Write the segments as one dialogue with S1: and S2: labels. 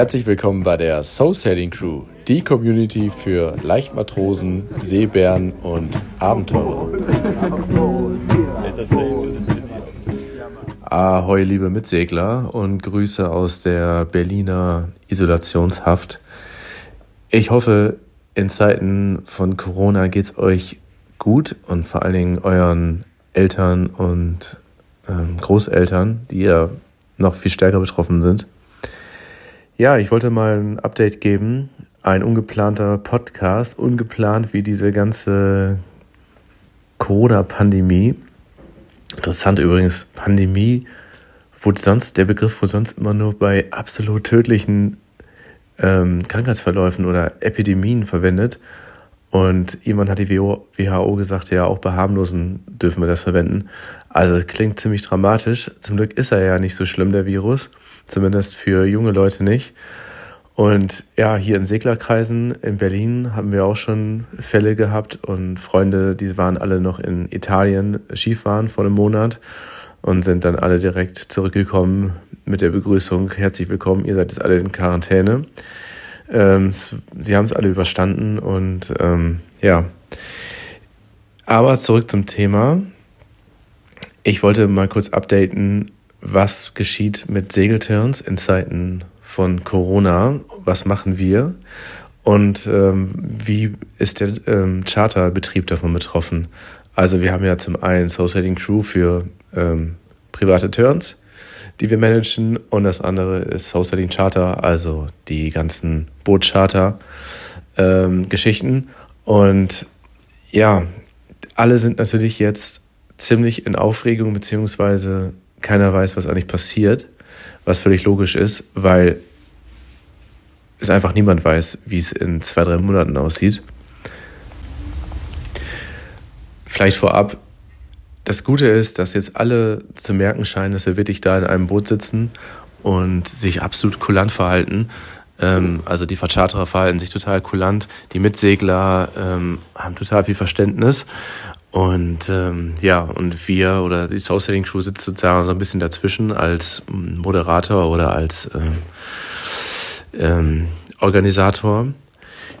S1: Herzlich willkommen bei der Soul Sailing Crew, die Community für Leichtmatrosen, Seebären und Abenteurer. Ahoi, liebe Mitsegler und Grüße aus der Berliner Isolationshaft. Ich hoffe, in Zeiten von Corona geht es euch gut und vor allen Dingen euren Eltern und ähm, Großeltern, die ja noch viel stärker betroffen sind. Ja, ich wollte mal ein Update geben. Ein ungeplanter Podcast, ungeplant wie diese ganze Corona-Pandemie. Interessant übrigens, Pandemie wurde sonst, der Begriff wurde sonst immer nur bei absolut tödlichen ähm, Krankheitsverläufen oder Epidemien verwendet. Und jemand hat die WHO gesagt, ja, auch bei harmlosen dürfen wir das verwenden. Also klingt ziemlich dramatisch. Zum Glück ist er ja nicht so schlimm, der Virus zumindest für junge Leute nicht. Und ja, hier in Seglerkreisen in Berlin haben wir auch schon Fälle gehabt und Freunde, die waren alle noch in Italien Skifahren vor einem Monat und sind dann alle direkt zurückgekommen mit der Begrüßung, herzlich willkommen, ihr seid jetzt alle in Quarantäne. Ähm, sie haben es alle überstanden und ähm, ja. Aber zurück zum Thema. Ich wollte mal kurz updaten, was geschieht mit Segelturns in Zeiten von Corona? Was machen wir? Und ähm, wie ist der ähm, Charterbetrieb davon betroffen? Also wir haben ja zum einen Social Crew für ähm, private Turns, die wir managen, und das andere ist Social Charter, also die ganzen Bootcharter-Geschichten. Ähm, und ja, alle sind natürlich jetzt ziemlich in Aufregung beziehungsweise keiner weiß, was eigentlich passiert, was völlig logisch ist, weil es einfach niemand weiß, wie es in zwei, drei Monaten aussieht. Vielleicht vorab, das Gute ist, dass jetzt alle zu merken scheinen, dass wir wirklich da in einem Boot sitzen und sich absolut kulant verhalten. Ähm, also die Vercharterer verhalten sich total kulant, die Mitsegler ähm, haben total viel Verständnis und ähm, ja, und wir oder die Soul Selling Crew sitzt sozusagen so ein bisschen dazwischen als Moderator oder als ähm, ähm, Organisator.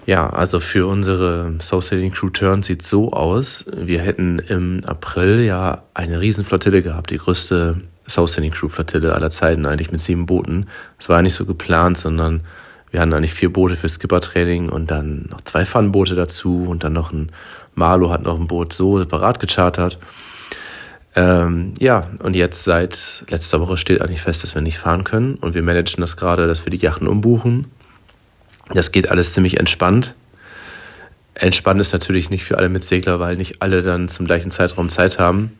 S1: Ja, also für unsere Soul Selling Crew Turn sieht so aus. Wir hätten im April ja eine Riesenflottille gehabt, die größte Soul Selling Crew Flottille aller Zeiten, eigentlich mit sieben Booten. Das war nicht so geplant, sondern wir hatten eigentlich vier Boote für Skipper-Training und dann noch zwei Fun-Boote dazu und dann noch ein Marlo hat noch ein Boot so separat gechartert. Ähm, ja, und jetzt seit letzter Woche steht eigentlich fest, dass wir nicht fahren können und wir managen das gerade, dass wir die Yachten umbuchen. Das geht alles ziemlich entspannt. Entspannt ist natürlich nicht für alle Mitsegler, weil nicht alle dann zum gleichen Zeitraum Zeit haben.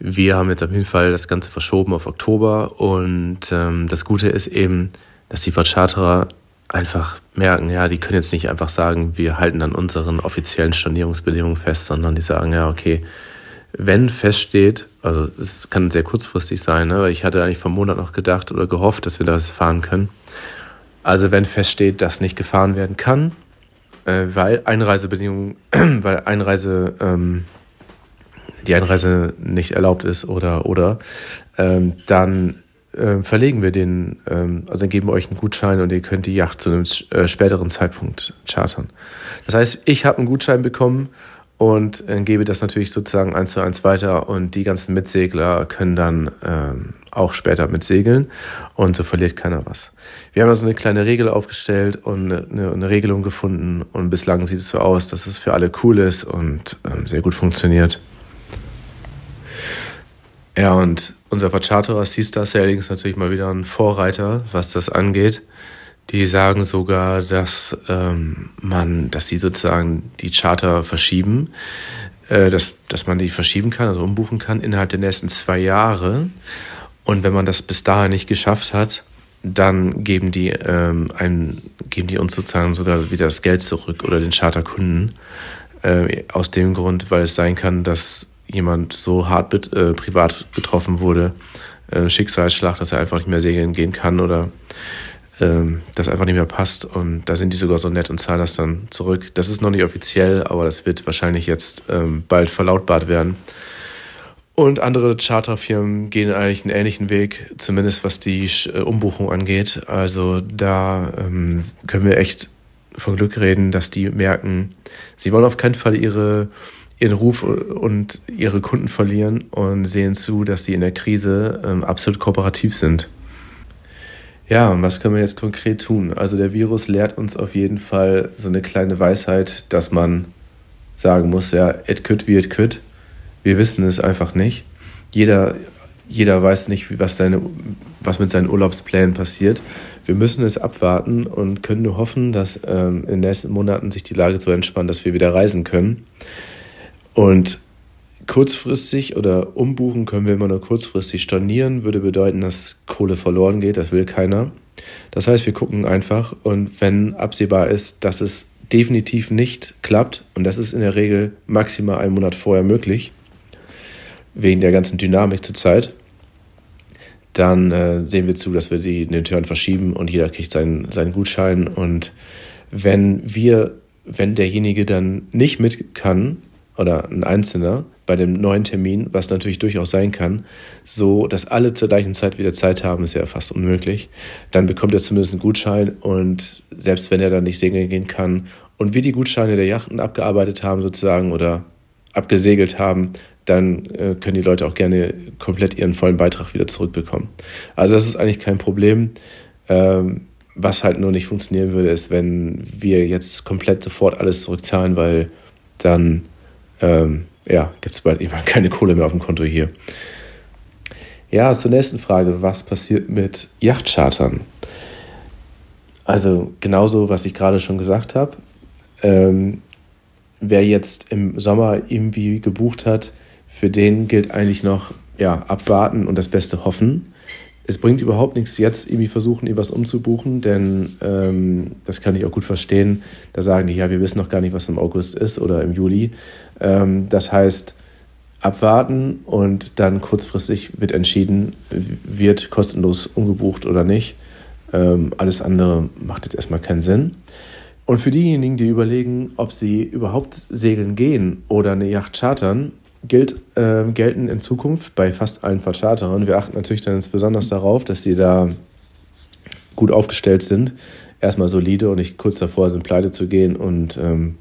S1: Wir haben jetzt auf jeden Fall das Ganze verschoben auf Oktober und ähm, das Gute ist eben, dass die Vercharterer einfach merken, ja, die können jetzt nicht einfach sagen, wir halten an unseren offiziellen Stornierungsbedingungen fest, sondern die sagen, ja, okay, wenn feststeht, also es kann sehr kurzfristig sein, ne, ich hatte eigentlich vor einem Monat noch gedacht oder gehofft, dass wir das fahren können. Also wenn feststeht, dass nicht gefahren werden kann, äh, weil Einreisebedingungen, weil Einreise, ähm, die Einreise nicht erlaubt ist oder oder, ähm, dann äh, verlegen wir den, ähm, also dann geben wir euch einen Gutschein und ihr könnt die Yacht zu einem äh, späteren Zeitpunkt chartern. Das heißt, ich habe einen Gutschein bekommen und äh, gebe das natürlich sozusagen eins zu eins weiter und die ganzen Mitsegler können dann ähm, auch später mitsegeln und so verliert keiner was. Wir haben also eine kleine Regel aufgestellt und eine, eine Regelung gefunden und bislang sieht es so aus, dass es für alle cool ist und ähm, sehr gut funktioniert. Ja, und unser Vercharterer Seastar Sailing ist natürlich mal wieder ein Vorreiter, was das angeht. Die sagen sogar, dass ähm, man, dass sie sozusagen die Charter verschieben, äh, dass, dass man die verschieben kann, also umbuchen kann innerhalb der nächsten zwei Jahre. Und wenn man das bis dahin nicht geschafft hat, dann geben die, ähm, ein, geben die uns sozusagen sogar wieder das Geld zurück oder den Charterkunden. Äh, aus dem Grund, weil es sein kann, dass jemand so hart äh, privat betroffen wurde, äh, Schicksalsschlag, dass er einfach nicht mehr segeln gehen kann oder ähm, das einfach nicht mehr passt. Und da sind die sogar so nett und zahlen das dann zurück. Das ist noch nicht offiziell, aber das wird wahrscheinlich jetzt ähm, bald verlautbart werden. Und andere Charterfirmen gehen eigentlich einen ähnlichen Weg, zumindest was die äh, Umbuchung angeht. Also da ähm, können wir echt von Glück reden, dass die merken, sie wollen auf keinen Fall ihre, ihren Ruf und ihre Kunden verlieren und sehen zu, dass sie in der Krise ähm, absolut kooperativ sind. Ja, und was können wir jetzt konkret tun? Also der Virus lehrt uns auf jeden Fall so eine kleine Weisheit, dass man sagen muss, ja, it could wie it could. Wir wissen es einfach nicht. Jeder, jeder weiß nicht, was, seine, was mit seinen Urlaubsplänen passiert. Wir müssen es abwarten und können nur hoffen, dass ähm, in den nächsten Monaten sich die Lage so entspannt, dass wir wieder reisen können. Und kurzfristig oder umbuchen können wir immer nur kurzfristig. Stornieren würde bedeuten, dass Kohle verloren geht. Das will keiner. Das heißt, wir gucken einfach und wenn absehbar ist, dass es definitiv nicht klappt, und das ist in der Regel maximal einen Monat vorher möglich, wegen der ganzen Dynamik zur Zeit, dann äh, sehen wir zu, dass wir die, den Turn verschieben und jeder kriegt seinen, seinen Gutschein. Und wenn wir, wenn derjenige dann nicht mit kann, oder ein Einzelner bei dem neuen Termin, was natürlich durchaus sein kann, so dass alle zur gleichen Zeit wieder Zeit haben, ist ja fast unmöglich. Dann bekommt er zumindest einen Gutschein und selbst wenn er dann nicht segeln gehen kann und wir die Gutscheine der Yachten abgearbeitet haben sozusagen oder abgesegelt haben, dann äh, können die Leute auch gerne komplett ihren vollen Beitrag wieder zurückbekommen. Also das ist eigentlich kein Problem. Ähm, was halt nur nicht funktionieren würde, ist, wenn wir jetzt komplett sofort alles zurückzahlen, weil dann ähm, ja, gibt es bald irgendwann keine Kohle mehr auf dem Konto hier. Ja, zur nächsten Frage. Was passiert mit Yachtchartern? Also genauso, was ich gerade schon gesagt habe. Ähm, wer jetzt im Sommer irgendwie gebucht hat, für den gilt eigentlich noch ja, abwarten und das Beste hoffen es bringt überhaupt nichts, jetzt irgendwie versuchen, irgendwas umzubuchen, denn ähm, das kann ich auch gut verstehen. Da sagen die, ja, wir wissen noch gar nicht, was im August ist oder im Juli. Ähm, das heißt, abwarten und dann kurzfristig wird entschieden, wird kostenlos umgebucht oder nicht. Ähm, alles andere macht jetzt erstmal keinen Sinn. Und für diejenigen, die überlegen, ob sie überhaupt segeln gehen oder eine Yacht chartern, gilt, äh, gelten in Zukunft bei fast allen Vercharterern. Wir achten natürlich dann besonders darauf, dass sie da gut aufgestellt sind, erstmal solide und nicht kurz davor sind, pleite zu gehen und ähm,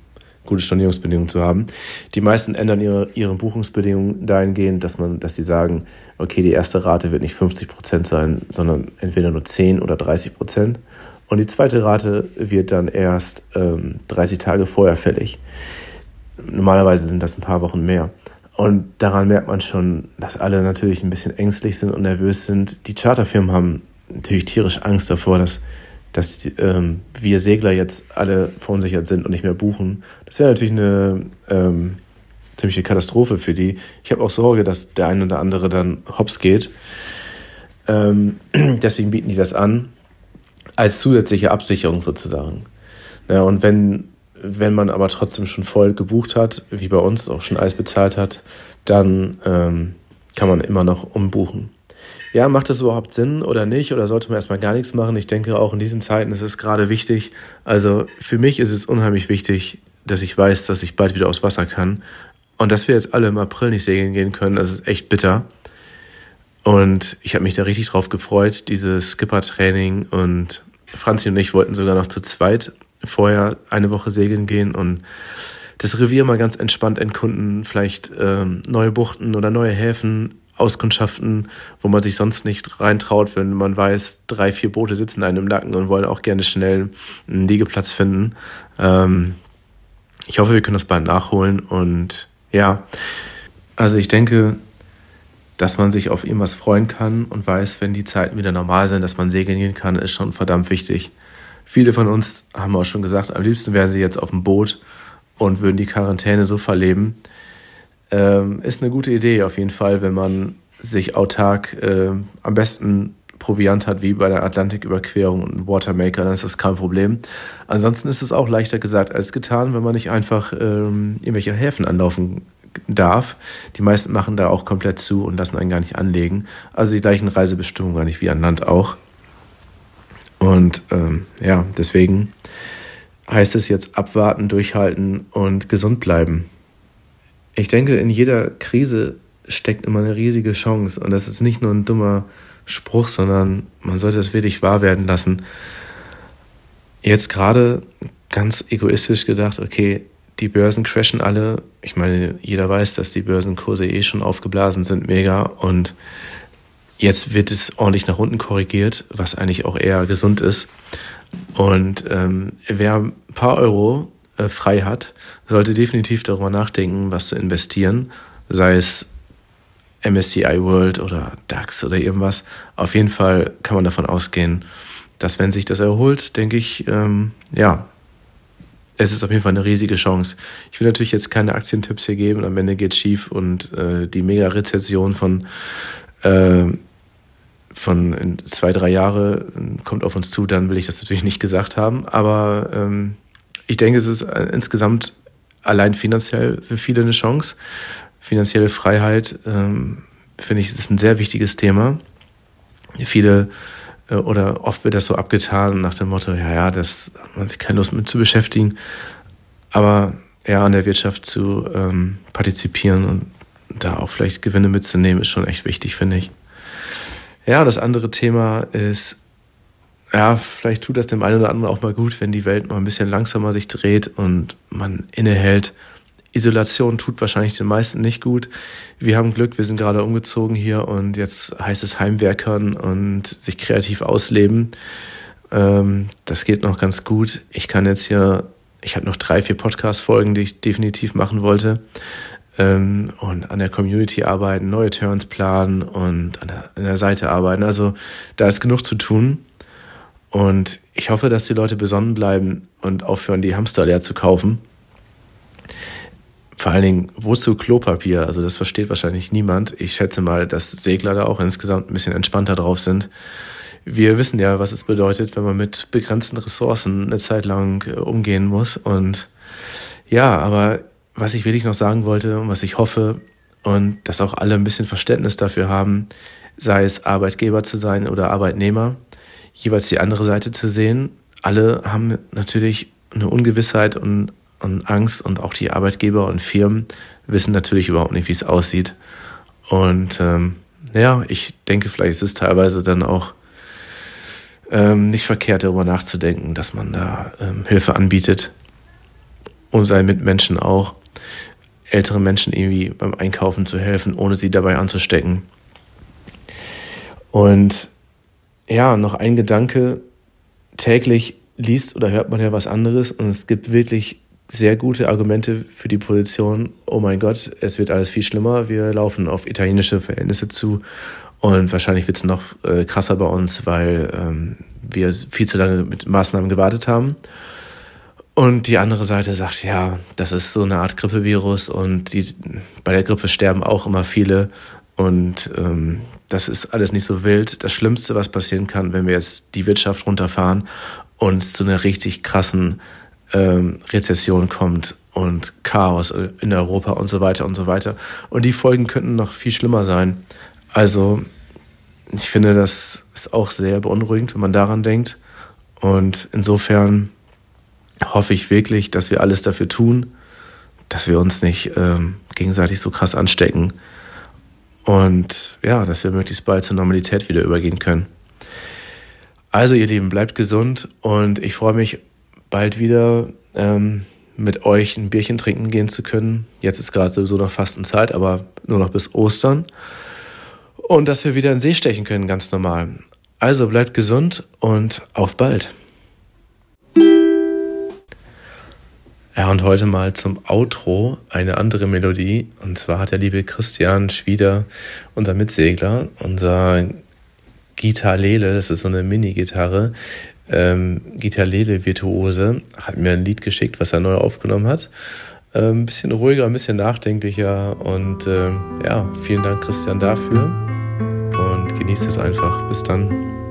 S1: gute Stornierungsbedingungen zu haben. Die meisten ändern ihre, ihre Buchungsbedingungen dahingehend, dass man, dass sie sagen, okay, die erste Rate wird nicht 50 Prozent sein, sondern entweder nur 10 oder 30 Prozent. Und die zweite Rate wird dann erst ähm, 30 Tage vorher fällig. Normalerweise sind das ein paar Wochen mehr. Und daran merkt man schon, dass alle natürlich ein bisschen ängstlich sind und nervös sind. Die Charterfirmen haben natürlich tierisch Angst davor, dass, dass ähm, wir Segler jetzt alle verunsichert sind und nicht mehr buchen. Das wäre natürlich eine ähm, ziemliche Katastrophe für die. Ich habe auch Sorge, dass der eine oder andere dann hops geht. Ähm, deswegen bieten die das an als zusätzliche Absicherung sozusagen. Ja, und wenn wenn man aber trotzdem schon voll gebucht hat, wie bei uns auch schon alles bezahlt hat, dann ähm, kann man immer noch umbuchen. Ja, macht das überhaupt Sinn oder nicht? Oder sollte man erstmal gar nichts machen? Ich denke, auch in diesen Zeiten ist es gerade wichtig. Also für mich ist es unheimlich wichtig, dass ich weiß, dass ich bald wieder aufs Wasser kann. Und dass wir jetzt alle im April nicht segeln gehen können, das ist echt bitter. Und ich habe mich da richtig drauf gefreut, dieses Skipper-Training. Und Franzi und ich wollten sogar noch zu zweit vorher eine Woche segeln gehen und das Revier mal ganz entspannt entkunden, vielleicht ähm, neue Buchten oder neue Häfen auskundschaften, wo man sich sonst nicht reintraut, wenn man weiß, drei, vier Boote sitzen einem im Nacken und wollen auch gerne schnell einen Liegeplatz finden. Ähm, ich hoffe, wir können das bald nachholen und ja, also ich denke, dass man sich auf irgendwas freuen kann und weiß, wenn die Zeiten wieder normal sind, dass man segeln gehen kann, ist schon verdammt wichtig. Viele von uns haben auch schon gesagt, am liebsten wären sie jetzt auf dem Boot und würden die Quarantäne so verleben. Ähm, ist eine gute Idee auf jeden Fall, wenn man sich autark äh, am besten Proviant hat, wie bei der Atlantiküberquerung und Watermaker, dann ist das kein Problem. Ansonsten ist es auch leichter gesagt als getan, wenn man nicht einfach ähm, irgendwelche Häfen anlaufen darf. Die meisten machen da auch komplett zu und lassen einen gar nicht anlegen. Also die gleichen Reisebestimmungen gar nicht wie an Land auch. Und ähm, ja, deswegen heißt es jetzt abwarten, durchhalten und gesund bleiben. Ich denke, in jeder Krise steckt immer eine riesige Chance. Und das ist nicht nur ein dummer Spruch, sondern man sollte es wirklich wahr werden lassen. Jetzt gerade ganz egoistisch gedacht, okay, die Börsen crashen alle. Ich meine, jeder weiß, dass die Börsenkurse eh schon aufgeblasen sind, mega. Und jetzt wird es ordentlich nach unten korrigiert, was eigentlich auch eher gesund ist. Und ähm, wer ein paar Euro äh, frei hat, sollte definitiv darüber nachdenken, was zu investieren, sei es MSCI World oder DAX oder irgendwas. Auf jeden Fall kann man davon ausgehen, dass wenn sich das erholt, denke ich, ähm, ja, es ist auf jeden Fall eine riesige Chance. Ich will natürlich jetzt keine Aktientipps hier geben, am Ende geht schief und äh, die Mega-Rezession von, äh, von zwei, drei Jahre kommt auf uns zu, dann will ich das natürlich nicht gesagt haben. Aber ähm, ich denke, es ist äh, insgesamt allein finanziell für viele eine Chance. Finanzielle Freiheit, ähm, finde ich, ist ein sehr wichtiges Thema. Viele äh, oder oft wird das so abgetan nach dem Motto, ja, ja, das hat man sich keine Lust mit zu beschäftigen. Aber ja, an der Wirtschaft zu ähm, partizipieren und da auch vielleicht Gewinne mitzunehmen, ist schon echt wichtig, finde ich. Ja, das andere Thema ist, ja, vielleicht tut das dem einen oder anderen auch mal gut, wenn die Welt mal ein bisschen langsamer sich dreht und man innehält Isolation tut wahrscheinlich den meisten nicht gut. Wir haben Glück, wir sind gerade umgezogen hier und jetzt heißt es Heimwerkern und sich kreativ ausleben. Ähm, das geht noch ganz gut. Ich kann jetzt hier, ich habe noch drei, vier Podcast-Folgen, die ich definitiv machen wollte. Ähm, und an der Community arbeiten, neue Turns planen und an der, an der Seite arbeiten. Also da ist genug zu tun. Und ich hoffe, dass die Leute besonnen bleiben und aufhören, die Hamster leer zu kaufen vor allen Dingen, wozu Klopapier? Also das versteht wahrscheinlich niemand. Ich schätze mal, dass Segler da auch insgesamt ein bisschen entspannter drauf sind. Wir wissen ja, was es bedeutet, wenn man mit begrenzten Ressourcen eine Zeit lang äh, umgehen muss. Und ja, aber was ich wirklich noch sagen wollte und was ich hoffe und dass auch alle ein bisschen Verständnis dafür haben, sei es Arbeitgeber zu sein oder Arbeitnehmer, jeweils die andere Seite zu sehen. Alle haben natürlich eine Ungewissheit und und Angst und auch die Arbeitgeber und Firmen wissen natürlich überhaupt nicht, wie es aussieht. Und ähm, ja, ich denke, vielleicht ist es teilweise dann auch ähm, nicht verkehrt, darüber nachzudenken, dass man da ähm, Hilfe anbietet und seinen Mitmenschen auch, älteren Menschen irgendwie beim Einkaufen zu helfen, ohne sie dabei anzustecken. Und ja, noch ein Gedanke, täglich liest oder hört man ja was anderes und es gibt wirklich sehr gute Argumente für die Position, oh mein Gott, es wird alles viel schlimmer, wir laufen auf italienische Verhältnisse zu und wahrscheinlich wird es noch äh, krasser bei uns, weil ähm, wir viel zu lange mit Maßnahmen gewartet haben. Und die andere Seite sagt, ja, das ist so eine Art Grippevirus und die, bei der Grippe sterben auch immer viele und ähm, das ist alles nicht so wild. Das Schlimmste, was passieren kann, wenn wir jetzt die Wirtschaft runterfahren und es zu einer richtig krassen ähm, Rezession kommt und Chaos in Europa und so weiter und so weiter. Und die Folgen könnten noch viel schlimmer sein. Also ich finde, das ist auch sehr beunruhigend, wenn man daran denkt. Und insofern hoffe ich wirklich, dass wir alles dafür tun, dass wir uns nicht ähm, gegenseitig so krass anstecken und ja, dass wir möglichst bald zur Normalität wieder übergehen können. Also ihr Lieben, bleibt gesund und ich freue mich bald wieder ähm, mit euch ein Bierchen trinken gehen zu können. Jetzt ist gerade sowieso noch Fastenzeit, aber nur noch bis Ostern. Und dass wir wieder in den See stechen können, ganz normal. Also bleibt gesund und auf bald. Ja, und heute mal zum Outro eine andere Melodie. Und zwar hat der liebe Christian Schwieder, unser Mitsegler, unser Gitarlele, das ist so eine Mini-Gitarre, ähm, Gitarrele-Virtuose, hat mir ein Lied geschickt, was er neu aufgenommen hat. Ähm, ein bisschen ruhiger, ein bisschen nachdenklicher und äh, ja, vielen Dank Christian dafür und genießt es einfach. Bis dann.